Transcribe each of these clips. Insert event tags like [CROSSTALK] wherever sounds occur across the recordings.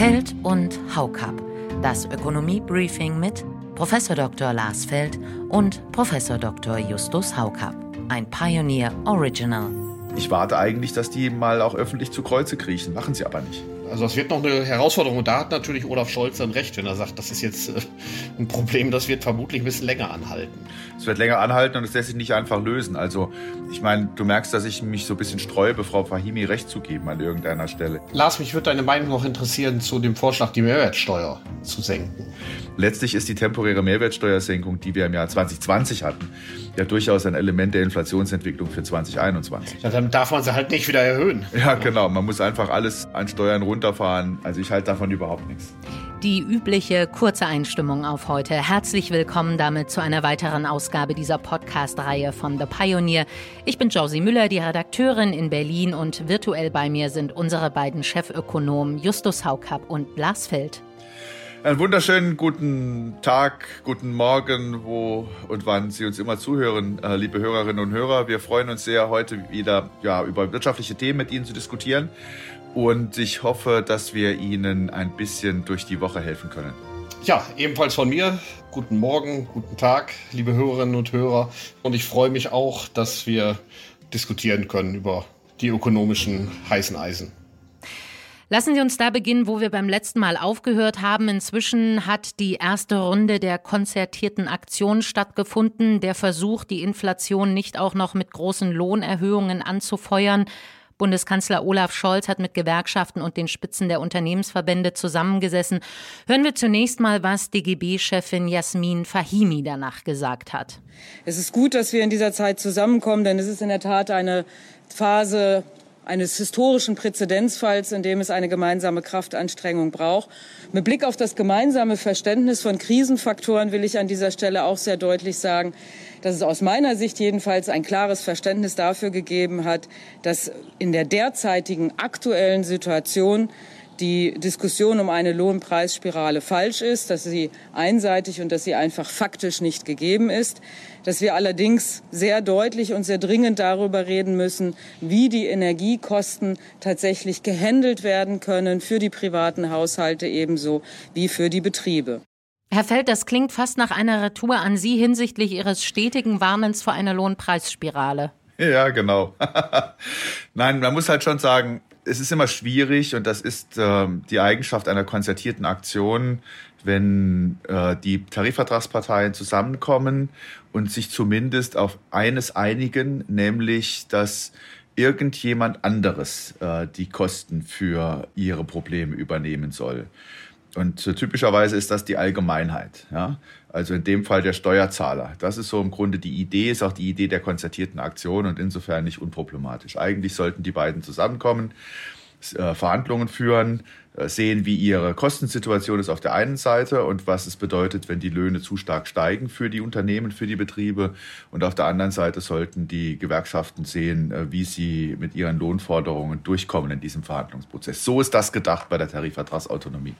Feld und Haukap. Das Ökonomie-Briefing mit Prof. Dr. Lars Feld und Prof. Dr. Justus Haukap. Ein Pioneer Original. Ich warte eigentlich, dass die mal auch öffentlich zu Kreuze kriechen. Machen sie aber nicht. Also das wird noch eine Herausforderung. Und da hat natürlich Olaf Scholz dann recht, wenn er sagt, das ist jetzt äh, ein Problem, das wird vermutlich ein bisschen länger anhalten. Es wird länger anhalten und es lässt sich nicht einfach lösen. Also ich meine, du merkst, dass ich mich so ein bisschen sträube, Frau Fahimi recht zu geben an irgendeiner Stelle. Lars, mich würde deine Meinung noch interessieren zu dem Vorschlag, die Mehrwertsteuer zu senken. Letztlich ist die temporäre Mehrwertsteuersenkung, die wir im Jahr 2020 hatten, ja durchaus ein Element der Inflationsentwicklung für 2021. Ja, dann darf man sie halt nicht wieder erhöhen. Ja, genau. Man muss einfach alles an Steuern runterfahren. Also ich halte davon überhaupt nichts. Die übliche kurze Einstimmung auf heute. Herzlich willkommen damit zu einer weiteren Ausgabe dieser Podcast-Reihe von The Pioneer. Ich bin Josie Müller, die Redakteurin in Berlin und virtuell bei mir sind unsere beiden Chefökonomen Justus Haukapp und Lars Feld. Einen wunderschönen guten Tag, guten Morgen, wo und wann Sie uns immer zuhören, äh, liebe Hörerinnen und Hörer. Wir freuen uns sehr, heute wieder ja, über wirtschaftliche Themen mit Ihnen zu diskutieren. Und ich hoffe, dass wir Ihnen ein bisschen durch die Woche helfen können. Ja, ebenfalls von mir. Guten Morgen, guten Tag, liebe Hörerinnen und Hörer. Und ich freue mich auch, dass wir diskutieren können über die ökonomischen heißen Eisen. Lassen Sie uns da beginnen, wo wir beim letzten Mal aufgehört haben. Inzwischen hat die erste Runde der konzertierten Aktion stattgefunden. Der Versuch, die Inflation nicht auch noch mit großen Lohnerhöhungen anzufeuern. Bundeskanzler Olaf Scholz hat mit Gewerkschaften und den Spitzen der Unternehmensverbände zusammengesessen. Hören wir zunächst mal, was DGB-Chefin Jasmin Fahimi danach gesagt hat. Es ist gut, dass wir in dieser Zeit zusammenkommen, denn es ist in der Tat eine Phase eines historischen Präzedenzfalls, in dem es eine gemeinsame Kraftanstrengung braucht. Mit Blick auf das gemeinsame Verständnis von Krisenfaktoren will ich an dieser Stelle auch sehr deutlich sagen, dass es aus meiner Sicht jedenfalls ein klares Verständnis dafür gegeben hat, dass in der derzeitigen aktuellen Situation die Diskussion um eine Lohnpreisspirale falsch ist, dass sie einseitig und dass sie einfach faktisch nicht gegeben ist, dass wir allerdings sehr deutlich und sehr dringend darüber reden müssen, wie die Energiekosten tatsächlich gehandelt werden können für die privaten Haushalte ebenso wie für die Betriebe. Herr Feld, das klingt fast nach einer Retour an Sie hinsichtlich Ihres stetigen Warnens vor einer Lohnpreisspirale. [LAUGHS] Ja, genau. [LAUGHS] Nein, man muss halt schon sagen, es ist immer schwierig und das ist äh, die Eigenschaft einer konzertierten Aktion, wenn äh, die Tarifvertragsparteien zusammenkommen und sich zumindest auf eines einigen, nämlich dass irgendjemand anderes äh, die Kosten für ihre Probleme übernehmen soll. Und typischerweise ist das die Allgemeinheit. Ja? Also in dem Fall der Steuerzahler. Das ist so im Grunde die Idee, ist auch die Idee der konzertierten Aktion und insofern nicht unproblematisch. Eigentlich sollten die beiden zusammenkommen, äh, Verhandlungen führen, sehen, wie ihre Kostensituation ist auf der einen Seite und was es bedeutet, wenn die Löhne zu stark steigen für die Unternehmen, für die Betriebe. Und auf der anderen Seite sollten die Gewerkschaften sehen, äh, wie sie mit ihren Lohnforderungen durchkommen in diesem Verhandlungsprozess. So ist das gedacht bei der Tarifvertragsautonomie.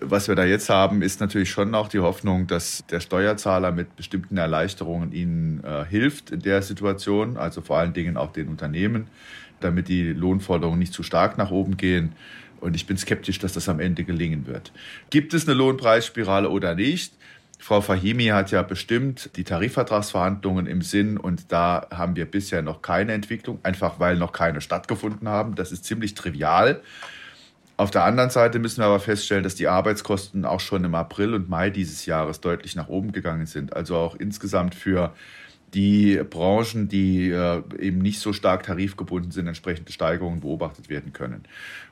Was wir da jetzt haben, ist natürlich schon auch die Hoffnung, dass der Steuerzahler mit bestimmten Erleichterungen ihnen äh, hilft in der Situation, also vor allen Dingen auch den Unternehmen, damit die Lohnforderungen nicht zu stark nach oben gehen. Und ich bin skeptisch, dass das am Ende gelingen wird. Gibt es eine Lohnpreisspirale oder nicht? Frau Fahimi hat ja bestimmt die Tarifvertragsverhandlungen im Sinn und da haben wir bisher noch keine Entwicklung, einfach weil noch keine stattgefunden haben. Das ist ziemlich trivial. Auf der anderen Seite müssen wir aber feststellen, dass die Arbeitskosten auch schon im April und Mai dieses Jahres deutlich nach oben gegangen sind. Also auch insgesamt für die Branchen, die äh, eben nicht so stark tarifgebunden sind, entsprechende Steigerungen beobachtet werden können.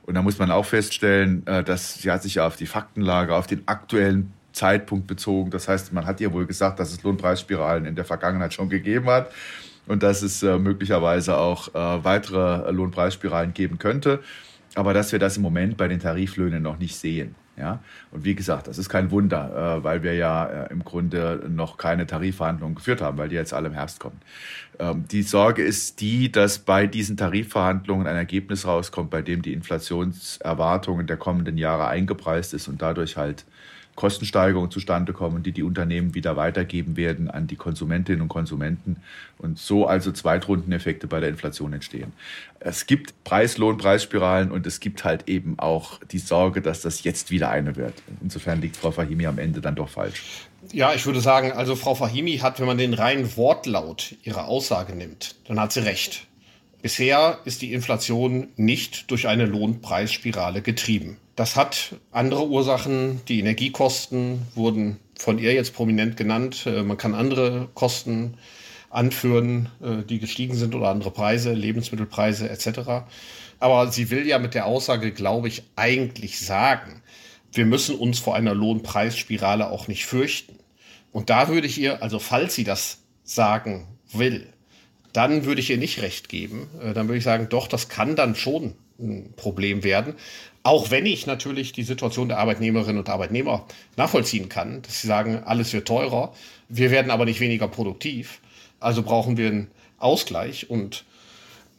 Und da muss man auch feststellen, äh, dass sie hat sich ja auf die Faktenlage, auf den aktuellen Zeitpunkt bezogen. Das heißt, man hat ja wohl gesagt, dass es Lohnpreisspiralen in der Vergangenheit schon gegeben hat und dass es äh, möglicherweise auch weitere Lohnpreisspiralen geben könnte aber dass wir das im Moment bei den Tariflöhnen noch nicht sehen. Ja? Und wie gesagt, das ist kein Wunder, äh, weil wir ja äh, im Grunde noch keine Tarifverhandlungen geführt haben, weil die jetzt alle im Herbst kommen. Ähm, die Sorge ist die, dass bei diesen Tarifverhandlungen ein Ergebnis rauskommt, bei dem die Inflationserwartungen der kommenden Jahre eingepreist ist und dadurch halt Kostensteigerungen zustande kommen, die die Unternehmen wieder weitergeben werden an die Konsumentinnen und Konsumenten und so also Zweitrundeneffekte bei der Inflation entstehen. Es gibt Preis-Lohn-Preisspiralen und es gibt halt eben auch die Sorge, dass das jetzt wieder eine wird. Insofern liegt Frau Fahimi am Ende dann doch falsch. Ja, ich würde sagen, also Frau Fahimi hat, wenn man den reinen Wortlaut ihrer Aussage nimmt, dann hat sie recht. Bisher ist die Inflation nicht durch eine Lohnpreisspirale getrieben. Das hat andere Ursachen. Die Energiekosten wurden von ihr jetzt prominent genannt. Äh, man kann andere Kosten anführen, äh, die gestiegen sind oder andere Preise, Lebensmittelpreise etc. Aber sie will ja mit der Aussage, glaube ich, eigentlich sagen, wir müssen uns vor einer Lohnpreisspirale auch nicht fürchten. Und da würde ich ihr, also falls sie das sagen will, dann würde ich ihr nicht recht geben. Äh, dann würde ich sagen, doch, das kann dann schon ein Problem werden. Auch wenn ich natürlich die Situation der Arbeitnehmerinnen und Arbeitnehmer nachvollziehen kann, dass sie sagen, alles wird teurer, wir werden aber nicht weniger produktiv. Also brauchen wir einen Ausgleich. Und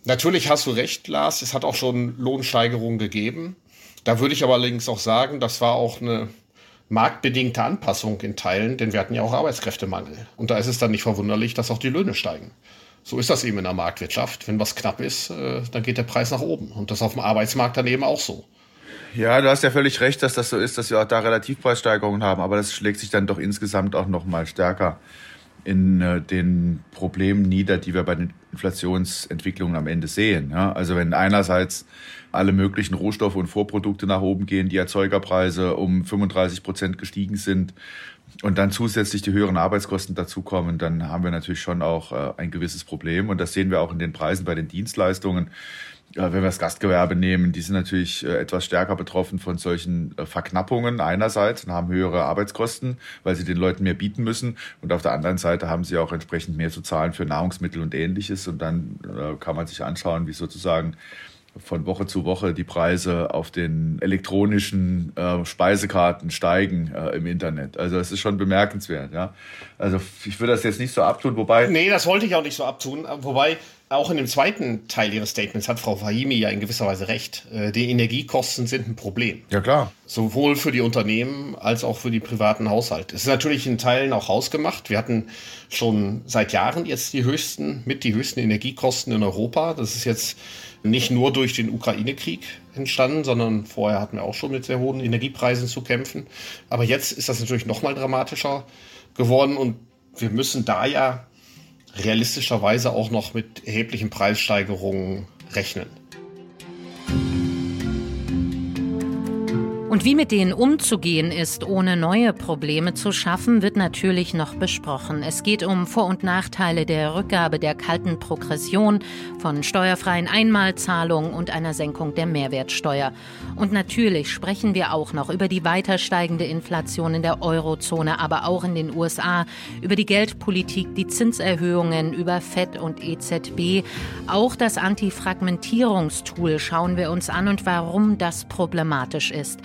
natürlich hast du recht, Lars, es hat auch schon Lohnsteigerungen gegeben. Da würde ich aber allerdings auch sagen, das war auch eine marktbedingte Anpassung in Teilen, denn wir hatten ja auch Arbeitskräftemangel. Und da ist es dann nicht verwunderlich, dass auch die Löhne steigen. So ist das eben in der Marktwirtschaft. Wenn was knapp ist, äh, dann geht der Preis nach oben. Und das auf dem Arbeitsmarkt dann eben auch so. Ja, du hast ja völlig recht, dass das so ist, dass wir auch da Relativpreissteigerungen haben, aber das schlägt sich dann doch insgesamt auch noch mal stärker in äh, den Problemen nieder, die wir bei den Inflationsentwicklungen am Ende sehen. Ja? Also wenn einerseits alle möglichen Rohstoffe und Vorprodukte nach oben gehen, die Erzeugerpreise um 35 Prozent gestiegen sind, und dann zusätzlich die höheren Arbeitskosten dazukommen, dann haben wir natürlich schon auch äh, ein gewisses Problem. Und das sehen wir auch in den Preisen bei den Dienstleistungen. Äh, wenn wir das Gastgewerbe nehmen, die sind natürlich äh, etwas stärker betroffen von solchen äh, Verknappungen einerseits und haben höhere Arbeitskosten, weil sie den Leuten mehr bieten müssen. Und auf der anderen Seite haben sie auch entsprechend mehr zu zahlen für Nahrungsmittel und ähnliches. Und dann kann man sich anschauen, wie sozusagen von Woche zu Woche die Preise auf den elektronischen äh, Speisekarten steigen äh, im Internet. Also es ist schon bemerkenswert, ja. Also ich würde das jetzt nicht so abtun, wobei. Nee, das wollte ich auch nicht so abtun. Wobei auch in dem zweiten Teil Ihres Statements hat Frau Fahimi ja in gewisser Weise recht. Äh, die Energiekosten sind ein Problem. Ja, klar. Sowohl für die Unternehmen als auch für die privaten Haushalte. Es ist natürlich in Teilen auch hausgemacht. Wir hatten schon seit Jahren jetzt die höchsten, mit die höchsten Energiekosten in Europa. Das ist jetzt nicht nur durch den Ukraine-Krieg entstanden, sondern vorher hatten wir auch schon mit sehr hohen Energiepreisen zu kämpfen. Aber jetzt ist das natürlich noch mal dramatischer geworden und wir müssen da ja realistischerweise auch noch mit erheblichen Preissteigerungen rechnen. Und wie mit denen umzugehen ist, ohne neue Probleme zu schaffen, wird natürlich noch besprochen. Es geht um Vor- und Nachteile der Rückgabe der kalten Progression, von steuerfreien Einmalzahlungen und einer Senkung der Mehrwertsteuer. Und natürlich sprechen wir auch noch über die weiter steigende Inflation in der Eurozone, aber auch in den USA, über die Geldpolitik, die Zinserhöhungen, über FED und EZB. Auch das Antifragmentierungstool schauen wir uns an und warum das problematisch ist.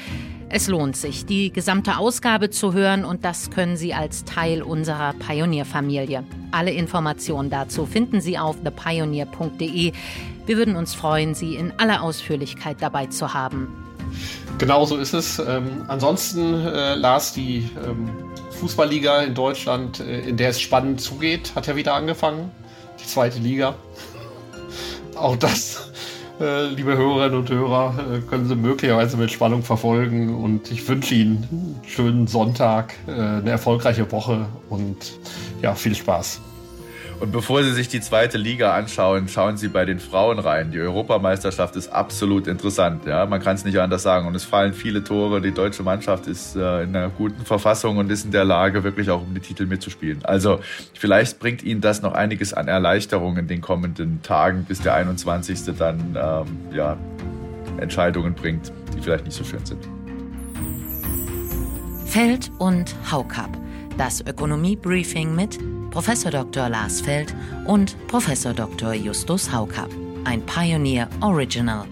Es lohnt sich, die gesamte Ausgabe zu hören und das können Sie als Teil unserer Pionierfamilie. Alle Informationen dazu finden Sie auf thepioneer.de. Wir würden uns freuen, Sie in aller Ausführlichkeit dabei zu haben. Genau so ist es. Ähm, ansonsten äh, las die ähm, Fußballliga in Deutschland, äh, in der es spannend zugeht, hat ja wieder angefangen. Die zweite Liga. [LAUGHS] Auch das liebe Hörerinnen und Hörer, äh, können Sie möglicherweise mit Spannung verfolgen. Und ich wünsche Ihnen einen schönen Sonntag, äh, eine erfolgreiche Woche und ja, viel Spaß. Und bevor Sie sich die zweite Liga anschauen, schauen Sie bei den Frauen rein. Die Europameisterschaft ist absolut interessant. Ja, man kann es nicht anders sagen. Und es fallen viele Tore. Die deutsche Mannschaft ist äh, in einer guten Verfassung und ist in der Lage, wirklich auch um die Titel mitzuspielen. Also vielleicht bringt Ihnen das noch einiges an Erleichterung in den kommenden Tagen, bis der 21. dann ähm, ja, Entscheidungen bringt, die vielleicht nicht so schön sind. Feld und Haukap. Das Ökonomie-Briefing mit Professor Dr. Lars Feld und Professor Dr. Justus Haukapp. Ein Pioneer Original.